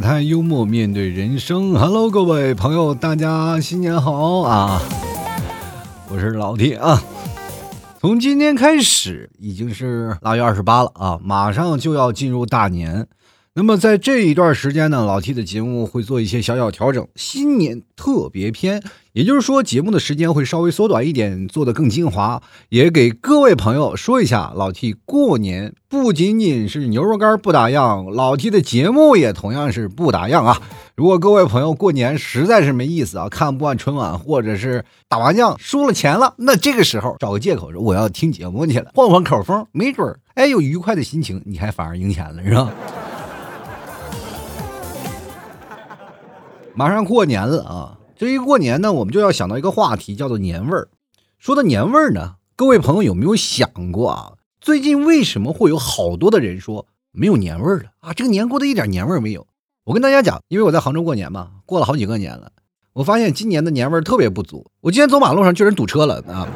太，幽默面对人生。Hello，各位朋友，大家新年好啊！我是老弟啊。从今天开始，已经是腊月二十八了啊，马上就要进入大年。那么在这一段时间呢，老 T 的节目会做一些小小调整，新年特别篇，也就是说节目的时间会稍微缩短一点，做的更精华。也给各位朋友说一下，老 T 过年不仅仅是牛肉干不打烊，老 T 的节目也同样是不打烊啊。如果各位朋友过年实在是没意思啊，看不惯春晚，或者是打麻将输了钱了，那这个时候找个借口说我要听节目去了，换换口风，没准儿哎有愉快的心情，你还反而赢钱了，是吧？马上过年了啊！这一过年呢，我们就要想到一个话题，叫做年味儿。说到年味儿呢，各位朋友有没有想过啊？最近为什么会有好多的人说没有年味儿了啊？这个年过得一点年味儿没有。我跟大家讲，因为我在杭州过年嘛，过了好几个年了，我发现今年的年味儿特别不足。我今天走马路上居然堵车了啊！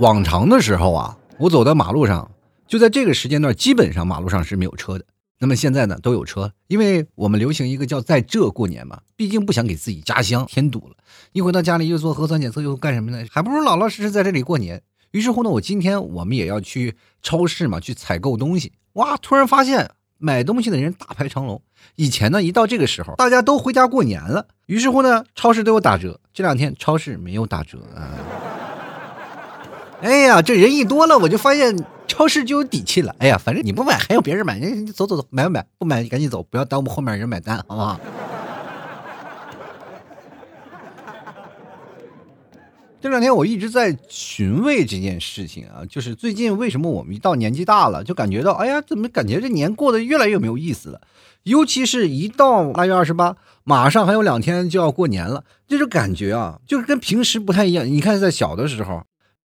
往常的时候啊，我走在马路上，就在这个时间段，基本上马路上是没有车的。那么现在呢，都有车，因为我们流行一个叫在这过年嘛，毕竟不想给自己家乡添堵了。一回到家里又做核酸检测又干什么呢？还不如老老实实在这里过年。于是乎呢，我今天我们也要去超市嘛，去采购东西。哇，突然发现买东西的人大排长龙。以前呢，一到这个时候，大家都回家过年了。于是乎呢，超市都有打折。这两天超市没有打折啊。哎呀，这人一多了，我就发现。超市就有底气了。哎呀，反正你不买，还有别人买。你走走走，买不买？不买，你赶紧走，不要耽误后面人买单，好不好？这两天我一直在寻味这件事情啊，就是最近为什么我们一到年纪大了，就感觉到，哎呀，怎么感觉这年过得越来越没有意思了？尤其是一到腊月二十八，马上还有两天就要过年了，这种感觉啊，就是跟平时不太一样。你看，在小的时候。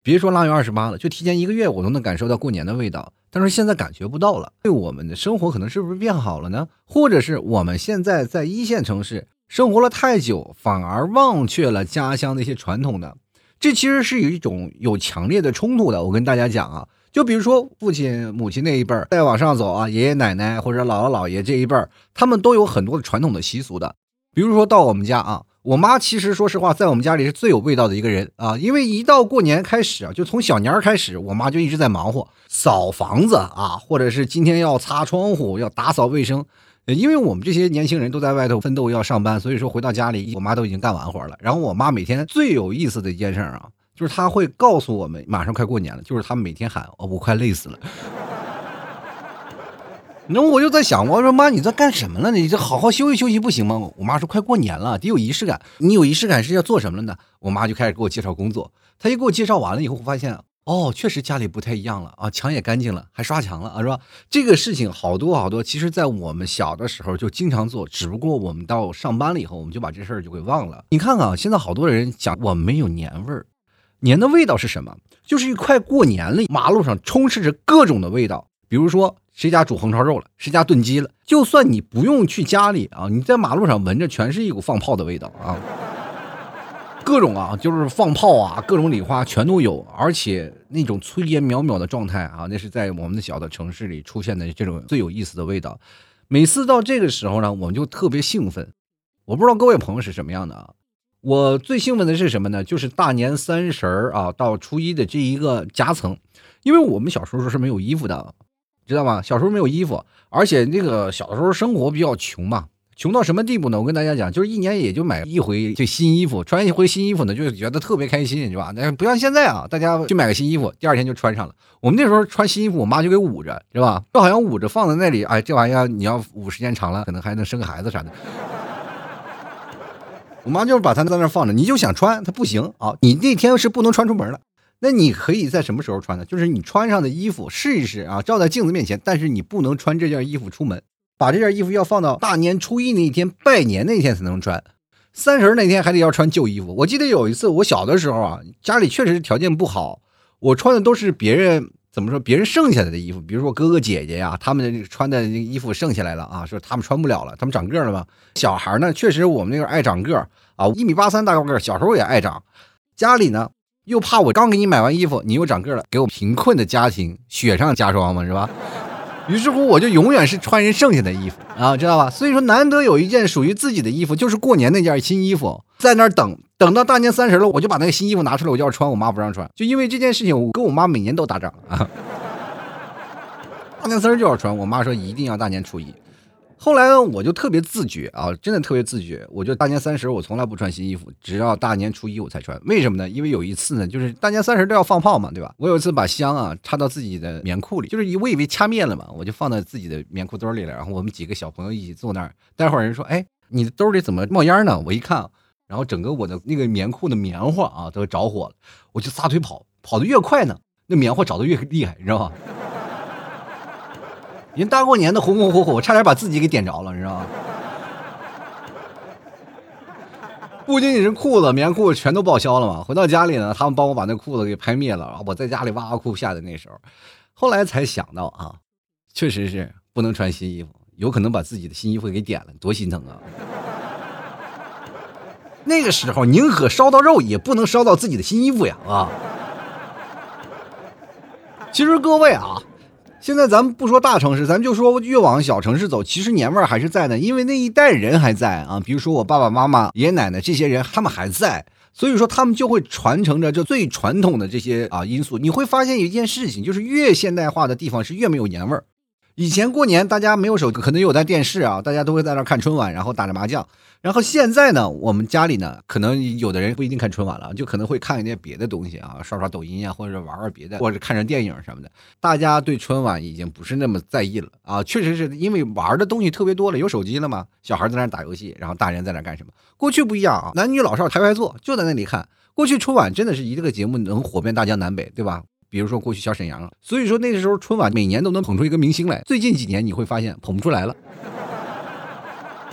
别说腊月二十八了，就提前一个月，我都能感受到过年的味道。但是现在感觉不到了，对我们的生活可能是不是变好了呢？或者是我们现在在一线城市生活了太久，反而忘却了家乡那些传统的？这其实是有一种有强烈的冲突的。我跟大家讲啊，就比如说父亲、母亲那一辈儿，再往上走啊，爷爷奶奶或者姥姥姥爷这一辈儿，他们都有很多的传统的习俗的。比如说到我们家啊。我妈其实说实话，在我们家里是最有味道的一个人啊，因为一到过年开始啊，就从小年儿开始，我妈就一直在忙活扫房子啊，或者是今天要擦窗户，要打扫卫生。因为我们这些年轻人都在外头奋斗要上班，所以说回到家里，我妈都已经干完活了。然后我妈每天最有意思的一件事啊，就是她会告诉我们马上快过年了，就是她每天喊我快累死了。那我就在想，我说妈，你在干什么了？你这好好休息休息不行吗？我妈说快过年了，得有仪式感。你有仪式感是要做什么了呢？我妈就开始给我介绍工作。她一给我介绍完了以后，发现哦，确实家里不太一样了啊，墙也干净了，还刷墙了啊，是吧？这个事情好多好多，其实在我们小的时候就经常做，只不过我们到上班了以后，我们就把这事儿就给忘了。你看看啊现在好多人讲我没有年味儿，年的味道是什么？就是快过年了，马路上充斥着各种的味道，比如说。谁家煮红烧肉了？谁家炖鸡了？就算你不用去家里啊，你在马路上闻着，全是一股放炮的味道啊！各种啊，就是放炮啊，各种礼花全都有，而且那种炊烟袅袅的状态啊，那是在我们的小的城市里出现的这种最有意思的味道。每次到这个时候呢，我们就特别兴奋。我不知道各位朋友是什么样的啊？我最兴奋的是什么呢？就是大年三十儿啊，到初一的这一个夹层，因为我们小时候是没有衣服的。知道吗？小时候没有衣服，而且那个小的时候生活比较穷嘛，穷到什么地步呢？我跟大家讲，就是一年也就买一回这新衣服，穿一回新衣服呢，就觉得特别开心，是吧？那不像现在啊，大家就买个新衣服，第二天就穿上了。我们那时候穿新衣服，我妈就给捂着，是吧？就好像捂着放在那里，哎，这玩意儿你要捂时间长了，可能还能生个孩子啥的。我妈就是把它在那放着，你就想穿，它不行啊，你那天是不能穿出门了。那你可以在什么时候穿呢？就是你穿上的衣服试一试啊，照在镜子面前。但是你不能穿这件衣服出门，把这件衣服要放到大年初一那一天拜年那天才能穿。三十那天还得要穿旧衣服。我记得有一次我小的时候啊，家里确实条件不好，我穿的都是别人怎么说别人剩下来的衣服，比如说哥哥姐姐呀，他们的穿的衣服剩下来了啊，说他们穿不了了，他们长个了嘛。小孩呢，确实我们那个爱长个啊，一米八三大高个，小时候也爱长。家里呢。又怕我刚给你买完衣服，你又长个了，给我贫困的家庭雪上加霜嘛，是吧？于是乎，我就永远是穿人剩下的衣服啊，知道吧？所以说，难得有一件属于自己的衣服，就是过年那件新衣服，在那儿等，等到大年三十了，我就把那个新衣服拿出来，我就要穿，我妈不让穿，就因为这件事情，我跟我妈每年都打仗啊。大年三十就要穿，我妈说一定要大年初一。后来呢我就特别自觉啊，真的特别自觉。我就大年三十我从来不穿新衣服，只要大年初一我才穿。为什么呢？因为有一次呢，就是大年三十都要放炮嘛，对吧？我有一次把香啊插到自己的棉裤里，就是我以为掐灭了嘛，我就放在自己的棉裤兜里了。然后我们几个小朋友一起坐那儿，待会儿人说：“哎，你的兜里怎么冒烟呢？”我一看，然后整个我的那个棉裤的棉花啊都着火了，我就撒腿跑，跑得越快呢，那棉花着得越厉害，你知道吗？人大过年的红红火火，我差点把自己给点着了，你知道吗？不仅仅是裤子、棉裤全都报销了嘛。回到家里呢，他们帮我把那裤子给拍灭了。我在家里哇哇哭下的那时候，后来才想到啊，确实是不能穿新衣服，有可能把自己的新衣服给点了，多心疼啊！那个时候宁可烧到肉，也不能烧到自己的新衣服呀啊！其实各位啊。现在咱们不说大城市，咱们就说越往小城市走，其实年味儿还是在的，因为那一代人还在啊。比如说我爸爸妈妈、爷爷奶奶这些人，他们还在，所以说他们就会传承着这最传统的这些啊因素。你会发现一件事情，就是越现代化的地方是越没有年味儿。以前过年大家没有手机，可能有台电视啊，大家都会在那看春晚，然后打着麻将。然后现在呢，我们家里呢，可能有的人不一定看春晚了，就可能会看一些别的东西啊，刷刷抖音呀，或者玩玩别的，或者看着电影什么的。大家对春晚已经不是那么在意了啊，确实是因为玩的东西特别多了，有手机了嘛，小孩在那打游戏，然后大人在那干什么？过去不一样啊，男女老少排排坐，就在那里看。过去春晚真的是一个节目能火遍大江南北，对吧？比如说过去小沈阳，所以说那个时候春晚每年都能捧出一个明星来。最近几年你会发现捧不出来了。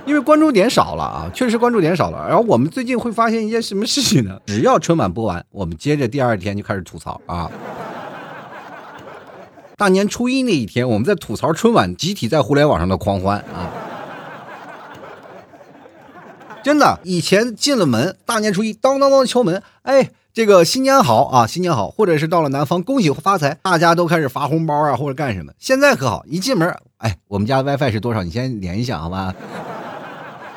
因为关注点少了啊，确实关注点少了。然后我们最近会发现一件什么事情呢？只要春晚播完，我们接着第二天就开始吐槽啊。大年初一那一天，我们在吐槽春晚，集体在互联网上的狂欢啊。真的，以前进了门，大年初一当当当敲门，哎，这个新年好啊，新年好，或者是到了南方恭喜发财，大家都开始发红包啊，或者干什么。现在可好，一进门，哎，我们家 WiFi 是多少？你先连一下好吧。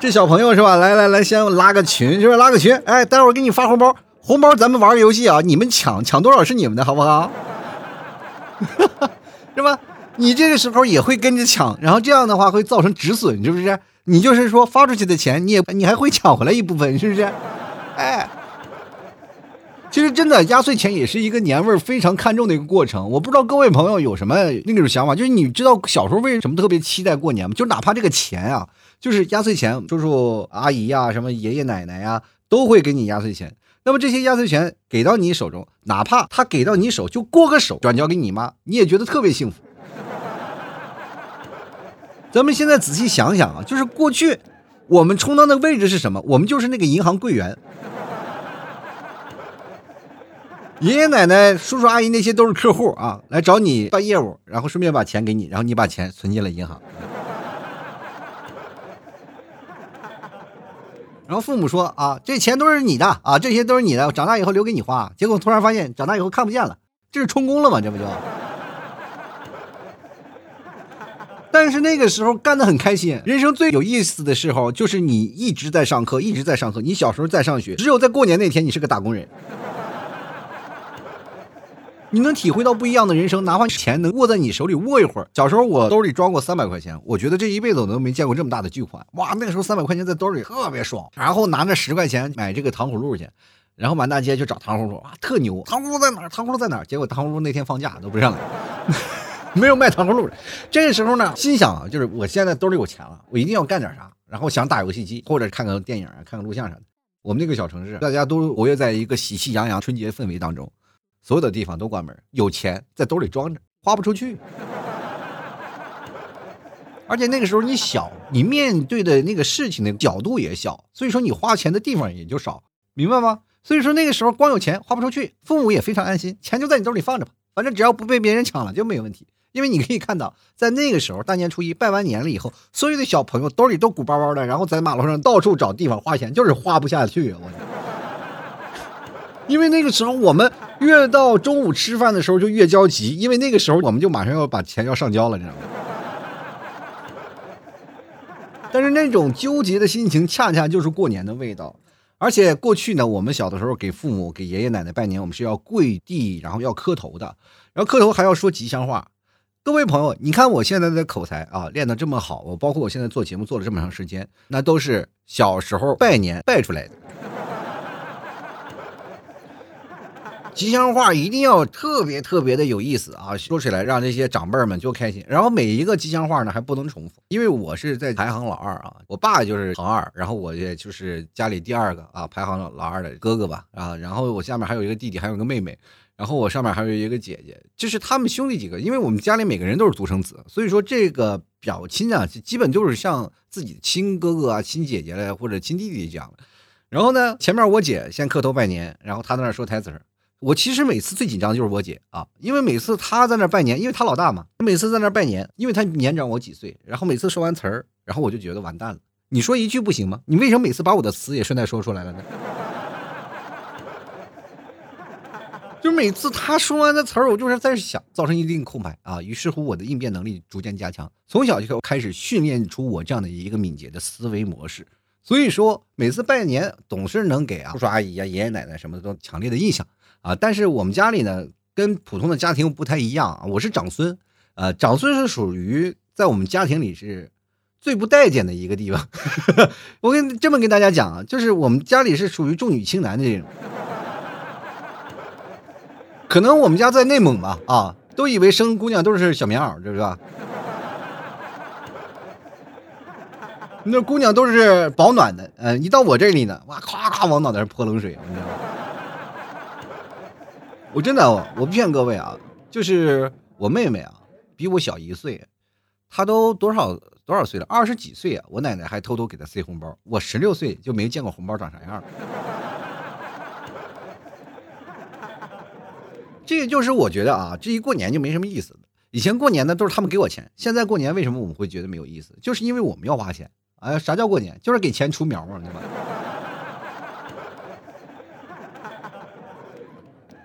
这小朋友是吧？来来来，先拉个群，是吧？拉个群，哎，待会儿给你发红包，红包咱们玩个游戏啊，你们抢抢多少是你们的，好不好？是吧？你这个时候也会跟着抢，然后这样的话会造成止损，是不是？你就是说发出去的钱，你也你还会抢回来一部分，是不是？哎，其实真的压岁钱也是一个年味儿非常看重的一个过程。我不知道各位朋友有什么那种想法，就是你知道小时候为什么特别期待过年吗？就哪怕这个钱啊。就是压岁钱，叔叔阿姨呀，什么爷爷奶奶呀，都会给你压岁钱。那么这些压岁钱给到你手中，哪怕他给到你手就过个手，转交给你妈，你也觉得特别幸福。咱们现在仔细想想啊，就是过去我们充当的位置是什么？我们就是那个银行柜员，爷爷奶奶、叔叔阿姨那些都是客户啊，来找你办业务，然后顺便把钱给你，然后你把钱存进了银行。然后父母说啊，这钱都是你的啊，这些都是你的，长大以后留给你花。结果突然发现，长大以后看不见了，这是充公了吗？这不就？但是那个时候干的很开心，人生最有意思的时候就是你一直在上课，一直在上课。你小时候在上学，只有在过年那天你是个打工人。你能体会到不一样的人生，哪怕钱能握在你手里握一会儿。小时候我兜里装过三百块钱，我觉得这一辈子我都没见过这么大的巨款。哇，那个时候三百块钱在兜里特别爽。然后拿着十块钱买这个糖葫芦去，然后满大街去找糖葫芦，哇，特牛！糖葫芦在哪儿？糖葫芦在哪儿？结果糖葫芦那天放假都不上来，没有卖糖葫芦的。这个时候呢，心想啊，就是我现在兜里有钱了，我一定要干点啥。然后想打游戏机，或者看个电影啊，看个录像啥的。我们那个小城市，大家都活跃在一个喜气洋洋春节氛围当中。所有的地方都关门，有钱在兜里装着，花不出去。而且那个时候你小，你面对的那个事情的角度也小，所以说你花钱的地方也就少，明白吗？所以说那个时候光有钱花不出去，父母也非常安心，钱就在你兜里放着吧，反正只要不被别人抢了就没有问题。因为你可以看到，在那个时候大年初一拜完年了以后，所有的小朋友兜里都鼓包包的，然后在马路上到处找地方花钱，就是花不下去啊！我。因为那个时候我们越到中午吃饭的时候就越焦急，因为那个时候我们就马上要把钱要上交了，你知道吗？但是那种纠结的心情，恰恰就是过年的味道。而且过去呢，我们小的时候给父母、给爷爷奶奶拜年，我们是要跪地，然后要磕头的，然后磕头还要说吉祥话。各位朋友，你看我现在的口才啊，练得这么好，我包括我现在做节目做了这么长时间，那都是小时候拜年拜出来的。吉祥话一定要特别特别的有意思啊，说起来让这些长辈们就开心。然后每一个吉祥话呢还不能重复，因为我是在排行老二啊，我爸就是行二，然后我也就是家里第二个啊，排行老二的哥哥吧啊，然后我下面还有一个弟弟，还有个妹妹，然后我上面还有一个姐姐，就是他们兄弟几个，因为我们家里每个人都是独生子，所以说这个表亲啊，基本就是像自己的亲哥哥啊、亲姐姐了或者亲弟弟这样的。然后呢，前面我姐先磕头拜年，然后她在那说台词儿。我其实每次最紧张的就是我姐啊，因为每次她在那拜年，因为她老大嘛，每次在那拜年，因为她年长我几岁，然后每次说完词儿，然后我就觉得完蛋了。你说一句不行吗？你为什么每次把我的词也顺带说出来了呢？就每次他说完的词儿，我就是在想，造成一定空白啊。于是乎，我的应变能力逐渐加强，从小就开始训练出我这样的一个敏捷的思维模式。所以说，每次拜年总是能给啊叔叔阿姨啊、爷爷奶奶什么的都强烈的印象。啊，但是我们家里呢，跟普通的家庭不太一样啊。我是长孙，呃，长孙是属于在我们家庭里是最不待见的一个地方。我跟这么跟大家讲啊，就是我们家里是属于重女轻男的这种。可能我们家在内蒙吧，啊，都以为生姑娘都是小棉袄，知道吧？那姑娘都是保暖的，嗯，一到我这里呢，哇，咵咵往脑袋上泼冷水，你知道吗？我真的，我不骗各位啊，就是我妹妹啊，比我小一岁，她都多少多少岁了？二十几岁啊！我奶奶还偷偷给她塞红包。我十六岁就没见过红包长啥样。这个就是我觉得啊，这一过年就没什么意思了。以前过年呢都是他们给我钱，现在过年为什么我们会觉得没有意思？就是因为我们要花钱。哎，啥叫过年？就是给钱出苗嘛，对吧？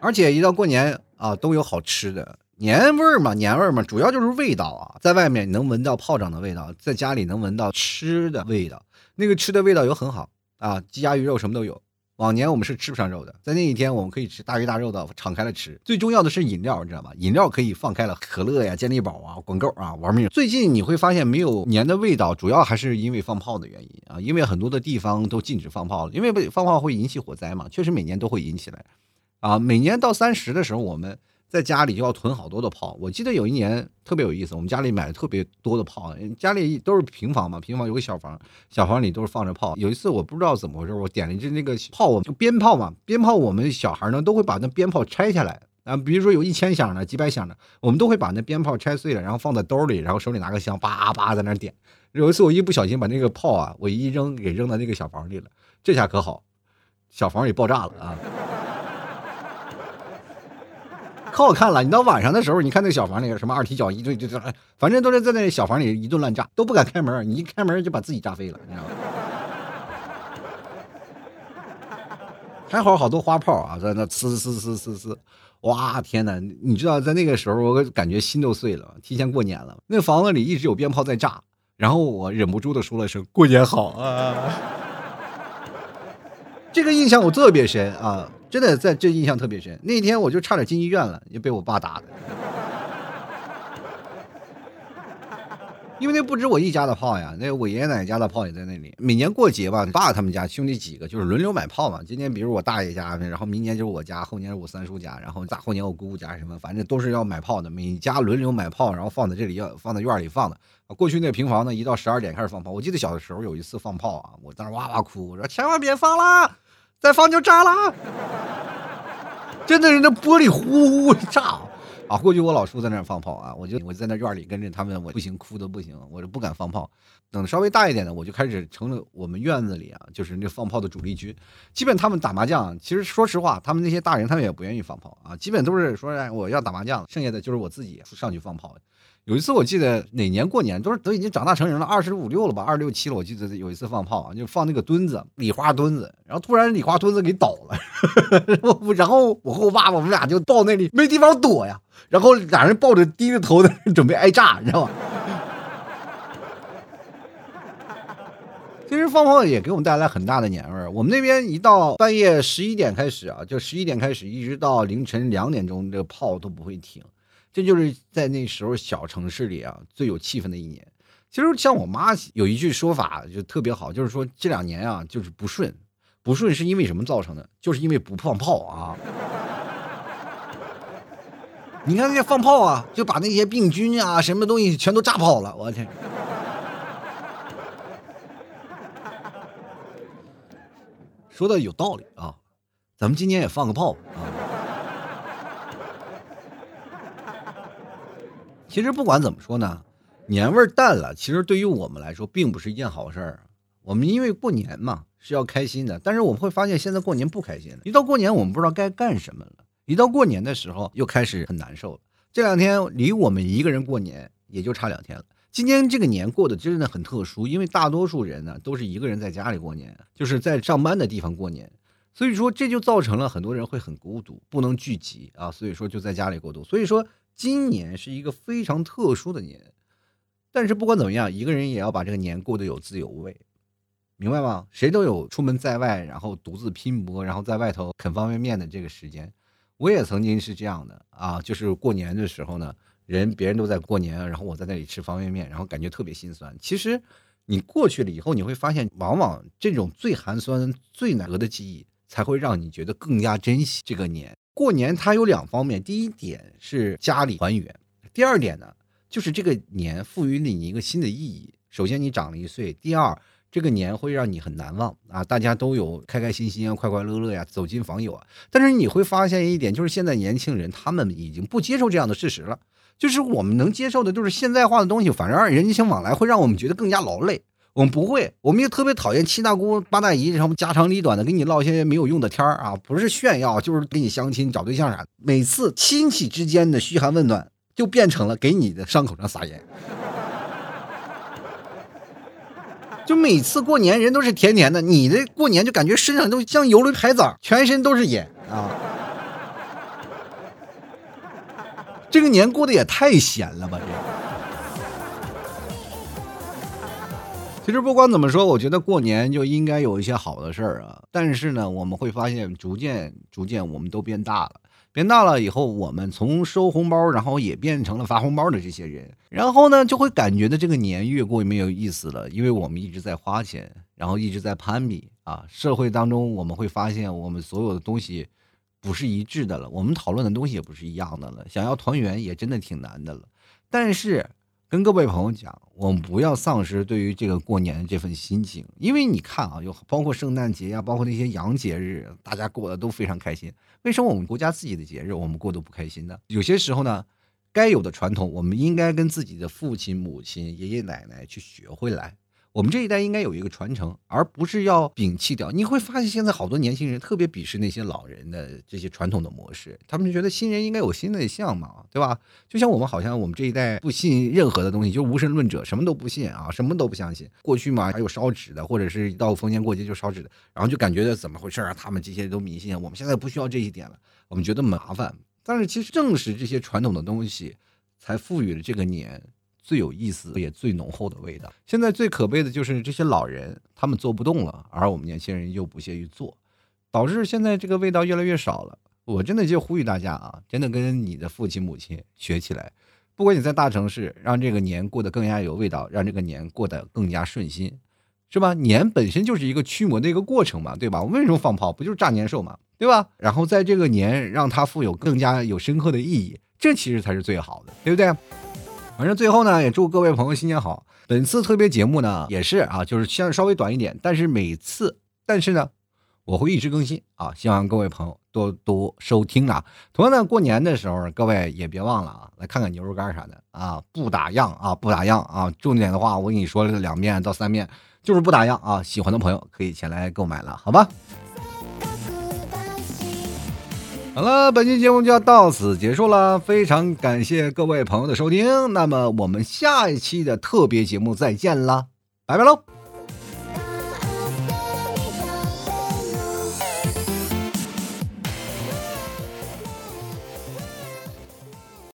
而且一到过年啊，都有好吃的，年味儿嘛，年味儿嘛，主要就是味道啊。在外面能闻到炮仗的味道，在家里能闻到吃的味道，那个吃的味道又很好啊，鸡鸭鱼肉什么都有。往年我们是吃不上肉的，在那一天我们可以吃大鱼大肉的，敞开了吃。最重要的是饮料，你知道吧？饮料可以放开了，可乐呀、健力宝啊、管够啊，玩命。最近你会发现没有年的味道，主要还是因为放炮的原因啊，因为很多的地方都禁止放炮了，因为放炮会引起火灾嘛，确实每年都会引起来。啊，每年到三十的时候，我们在家里就要囤好多的炮。我记得有一年特别有意思，我们家里买了特别多的炮，家里都是平房嘛，平房有个小房，小房里都是放着炮。有一次我不知道怎么回事，我点了一支那个炮，就鞭炮嘛，鞭炮我们小孩呢都会把那鞭炮拆下来啊，比如说有一千响的、几百响的，我们都会把那鞭炮拆碎了，然后放在兜里，然后手里拿个香，叭叭在那点。有一次我一不小心把那个炮啊，我一扔给扔到那个小房里了，这下可好，小房也爆炸了啊！可好看了！你到晚上的时候，你看那小房里什么二踢脚一顿就就，反正都是在那小房里一顿乱炸，都不敢开门。你一开门就把自己炸飞了，你知道吗？还好好多花炮啊，在那呲呲呲呲呲，哇天哪！你知道在那个时候，我感觉心都碎了。提前过年了，那房子里一直有鞭炮在炸，然后我忍不住的说了声“过年好”啊，这个印象我特别深啊。真的在这印象特别深，那天我就差点进医院了，也被我爸打的。因为那不止我一家的炮呀，那我爷爷奶奶家的炮也在那里。每年过节吧，爸他们家兄弟几个就是轮流买炮嘛。今年比如我大爷家，然后明年就是我家，后年是我三叔家，然后大后年我姑姑家什么，反正都是要买炮的。每家轮流买炮，然后放在这里，要放在院里放的。过去那平房呢，一到十二点开始放炮。我记得小的时候有一次放炮啊，我在那哇哇哭，我说千万别放啦。再放就炸了，真的是那玻璃呼呼炸啊！过去我老叔在那放炮啊，我就我在那院里跟着他们，我不行，哭的不行，我就不敢放炮。等稍微大一点的，我就开始成了我们院子里啊，就是那放炮的主力军。基本他们打麻将，其实说实话，他们那些大人他们也不愿意放炮啊，基本都是说我要打麻将，剩下的就是我自己上去放炮。有一次我记得哪年过年都是都已经长大成人了，二十五六了吧，二十六七了。我记得有一次放炮啊，就放那个墩子，礼花墩子，然后突然礼花墩子给倒了，然后我和我爸爸我们俩就抱那里没地方躲呀，然后俩人抱着低着头的准备挨炸，你知道吗？其实放炮也给我们带来很大的年味儿。我们那边一到半夜十一点开始啊，就十一点开始，一直到凌晨两点钟，这个炮都不会停。这就是在那时候小城市里啊最有气氛的一年。其实像我妈有一句说法就特别好，就是说这两年啊就是不顺，不顺是因为什么造成的？就是因为不放炮啊。你看那些放炮啊，就把那些病菌啊什么东西全都炸跑了，我天！说的有道理啊，咱们今年也放个炮啊。其实不管怎么说呢，年味儿淡了，其实对于我们来说并不是一件好事儿。我们因为过年嘛是要开心的，但是我们会发现现在过年不开心了。一到过年，我们不知道该干什么了；一到过年的时候，又开始很难受了。这两天离我们一个人过年也就差两天了。今天这个年过得真的很特殊，因为大多数人呢都是一个人在家里过年，就是在上班的地方过年，所以说这就造成了很多人会很孤独，不能聚集啊，所以说就在家里过度。所以说今年是一个非常特殊的年，但是不管怎么样，一个人也要把这个年过得有滋有味，明白吗？谁都有出门在外，然后独自拼搏，然后在外头啃方便面的这个时间。我也曾经是这样的啊，就是过年的时候呢。人别人都在过年，然后我在那里吃方便面，然后感觉特别心酸。其实你过去了以后，你会发现，往往这种最寒酸、最难得的记忆，才会让你觉得更加珍惜这个年。过年它有两方面，第一点是家里团圆，第二点呢，就是这个年赋予了你一个新的意义。首先你长了一岁，第二这个年会让你很难忘啊，大家都有开开心心啊、快快乐乐呀，走亲访友啊。但是你会发现一点，就是现在年轻人他们已经不接受这样的事实了。就是我们能接受的，就是现代化的东西，反而人情往来会让我们觉得更加劳累。我们不会，我们也特别讨厌七大姑八大姨什么家长里短的，给你唠些没有用的天儿啊，不是炫耀，就是给你相亲找对象啥的。每次亲戚之间的嘘寒问暖，就变成了给你的伤口上撒盐。就每次过年人都是甜甜的，你的过年就感觉身上都像游了海藻，全身都是盐啊。这个年过得也太闲了吧！这其实不管怎么说，我觉得过年就应该有一些好的事儿啊。但是呢，我们会发现，逐渐、逐渐，我们都变大了。变大了以后，我们从收红包，然后也变成了发红包的这些人。然后呢，就会感觉到这个年越过越没有意思了，因为我们一直在花钱，然后一直在攀比啊。社会当中，我们会发现，我们所有的东西。不是一致的了，我们讨论的东西也不是一样的了。想要团圆也真的挺难的了。但是跟各位朋友讲，我们不要丧失对于这个过年的这份心情，因为你看啊，有包括圣诞节呀，包括那些洋节日，大家过得都非常开心。为什么我们国家自己的节日我们过得不开心呢？有些时候呢，该有的传统，我们应该跟自己的父亲、母亲、爷爷奶奶去学会来。我们这一代应该有一个传承，而不是要摒弃掉。你会发现，现在好多年轻人特别鄙视那些老人的这些传统的模式，他们就觉得新人应该有新的相貌，对吧？就像我们好像我们这一代不信任何的东西，就无神论者，什么都不信啊，什么都不相信。过去嘛，还有烧纸的，或者是一到逢年过节就烧纸的，然后就感觉怎么回事啊？他们这些都迷信。我们现在不需要这一点了，我们觉得麻烦。但是其实正是这些传统的东西，才赋予了这个年。最有意思也最浓厚的味道。现在最可悲的就是这些老人，他们做不动了，而我们年轻人又不屑于做，导致现在这个味道越来越少了。我真的就呼吁大家啊，真的跟你的父亲母亲学起来。不管你在大城市，让这个年过得更加有味道，让这个年过得更加顺心，是吧？年本身就是一个驱魔的一个过程嘛，对吧？我为什么放炮？不就是炸年兽嘛，对吧？然后在这个年让它富有更加有深刻的意义，这其实才是最好的，对不对？反正最后呢，也祝各位朋友新年好。本次特别节目呢，也是啊，就是像稍微短一点，但是每次，但是呢，我会一直更新啊，希望各位朋友多多收听啊。同样呢，过年的时候，各位也别忘了啊，来看看牛肉干啥的啊，不打烊啊，不打烊啊。重点的话，我跟你说了两遍到三遍，就是不打烊啊。喜欢的朋友可以前来购买了，好吧？好了，本期节目就要到此结束了，非常感谢各位朋友的收听，那么我们下一期的特别节目再见啦，拜拜喽。